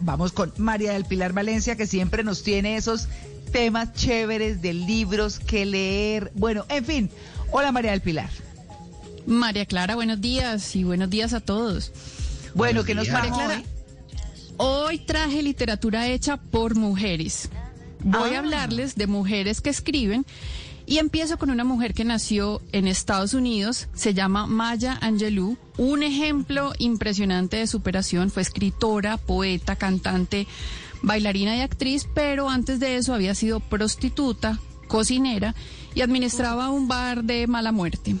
Vamos con María del Pilar Valencia, que siempre nos tiene esos temas chéveres de libros que leer. Bueno, en fin. Hola María del Pilar. María Clara, buenos días y buenos días a todos. Bueno, que nos María Clara. Hoy traje literatura hecha por mujeres. Voy a ah. hablarles de mujeres que escriben y empiezo con una mujer que nació en Estados Unidos, se llama Maya Angelou, un ejemplo impresionante de superación, fue escritora, poeta, cantante, bailarina y actriz, pero antes de eso había sido prostituta, cocinera y administraba un bar de mala muerte.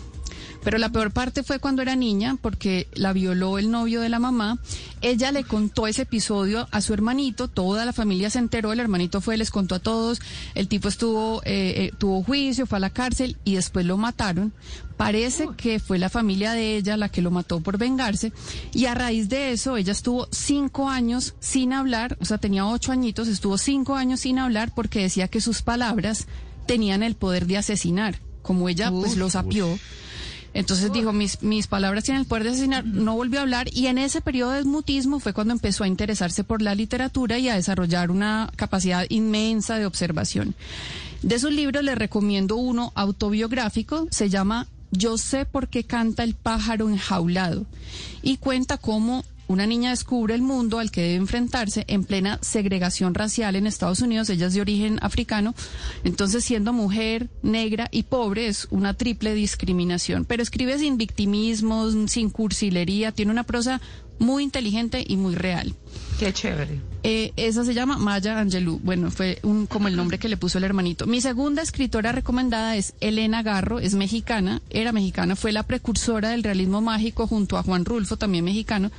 Pero la peor parte fue cuando era niña, porque la violó el novio de la mamá. Ella le contó ese episodio a su hermanito, toda la familia se enteró, el hermanito fue, les contó a todos, el tipo estuvo, eh, eh, tuvo juicio, fue a la cárcel y después lo mataron. Parece que fue la familia de ella la que lo mató por vengarse y a raíz de eso ella estuvo cinco años sin hablar, o sea, tenía ocho añitos, estuvo cinco años sin hablar porque decía que sus palabras tenían el poder de asesinar. Como ella pues lo sapió. Entonces dijo, mis, mis palabras tienen el poder de asesinar, no volvió a hablar y en ese periodo de mutismo fue cuando empezó a interesarse por la literatura y a desarrollar una capacidad inmensa de observación. De sus libros les recomiendo uno autobiográfico, se llama Yo sé por qué canta el pájaro enjaulado y cuenta cómo una niña descubre el mundo al que debe enfrentarse en plena segregación racial en Estados Unidos. Ella es de origen africano. Entonces, siendo mujer, negra y pobre, es una triple discriminación. Pero escribe sin victimismos, sin cursilería, tiene una prosa muy inteligente y muy real. Qué chévere. Eh, esa se llama Maya Angelou. Bueno, fue un, como el nombre que le puso el hermanito. Mi segunda escritora recomendada es Elena Garro, es mexicana, era mexicana, fue la precursora del realismo mágico junto a Juan Rulfo, también mexicano.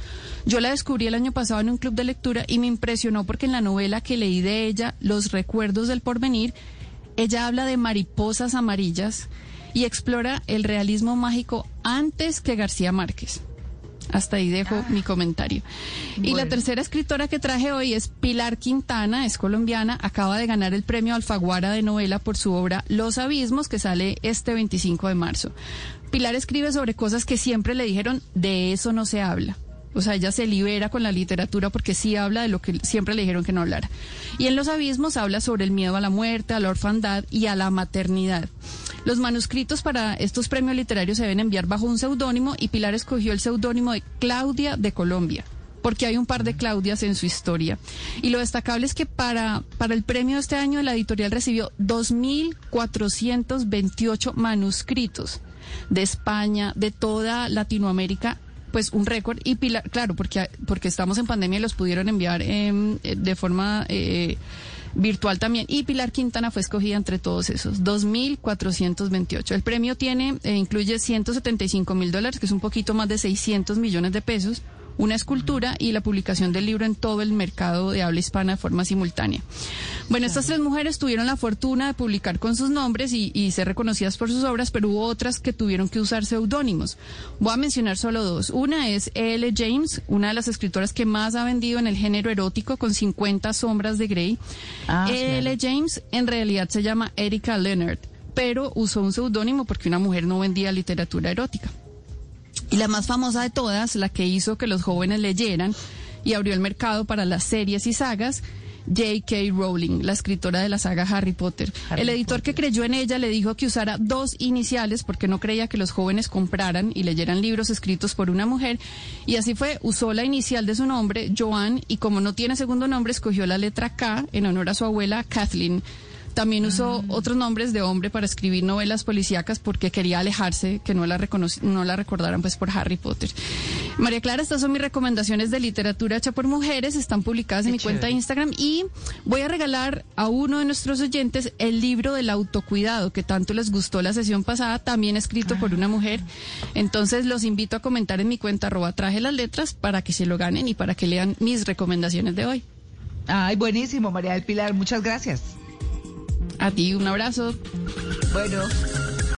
Yo la descubrí el año pasado en un club de lectura y me impresionó porque en la novela que leí de ella, Los recuerdos del porvenir, ella habla de mariposas amarillas y explora el realismo mágico antes que García Márquez. Hasta ahí dejo mi comentario. Y la tercera escritora que traje hoy es Pilar Quintana, es colombiana, acaba de ganar el premio Alfaguara de novela por su obra Los Abismos, que sale este 25 de marzo. Pilar escribe sobre cosas que siempre le dijeron, de eso no se habla. O sea, ella se libera con la literatura porque sí habla de lo que siempre le dijeron que no hablara. Y en Los Abismos habla sobre el miedo a la muerte, a la orfandad y a la maternidad. Los manuscritos para estos premios literarios se deben enviar bajo un seudónimo y Pilar escogió el seudónimo de Claudia de Colombia porque hay un par de Claudias en su historia. Y lo destacable es que para, para el premio de este año la editorial recibió 2.428 manuscritos de España, de toda Latinoamérica pues un récord y Pilar, claro, porque, porque estamos en pandemia y los pudieron enviar em, de forma eh, virtual también. Y Pilar Quintana fue escogida entre todos esos, 2.428. El premio tiene, eh, incluye 175 mil dólares, que es un poquito más de 600 millones de pesos una escultura y la publicación del libro en todo el mercado de habla hispana de forma simultánea. Bueno, estas tres mujeres tuvieron la fortuna de publicar con sus nombres y, ser reconocidas por sus obras, pero hubo otras que tuvieron que usar seudónimos. Voy a mencionar solo dos. Una es L. James, una de las escritoras que más ha vendido en el género erótico con 50 sombras de Grey. Ah, L. James en realidad se llama Erika Leonard, pero usó un seudónimo porque una mujer no vendía literatura erótica. Y la más famosa de todas, la que hizo que los jóvenes leyeran y abrió el mercado para las series y sagas, J.K. Rowling, la escritora de la saga Harry Potter. el editor que creyó en ella le dijo que usara dos iniciales porque no creía que los jóvenes compraran y leyeran libros escritos por una mujer. Y así fue, usó la inicial de su nombre, Joan, y como no tiene segundo nombre, escogió la letra K en honor a su abuela Kathleen. También usó ah. otros nombres de hombre para escribir novelas policíacas porque quería alejarse, que no la, no la recordaran pues por Harry Potter. María Clara, estas son mis recomendaciones de literatura hecha por mujeres, están publicadas en mi cuenta de Instagram y voy a regalar a uno de nuestros oyentes el libro del autocuidado que tanto les gustó la sesión pasada, también escrito por una mujer. Entonces los invito a comentar en mi cuenta arroba traje las letras para que se lo ganen y para que lean mis recomendaciones de hoy. Ay, buenísimo, María del Pilar, muchas gracias. A ti, un abrazo. Bueno.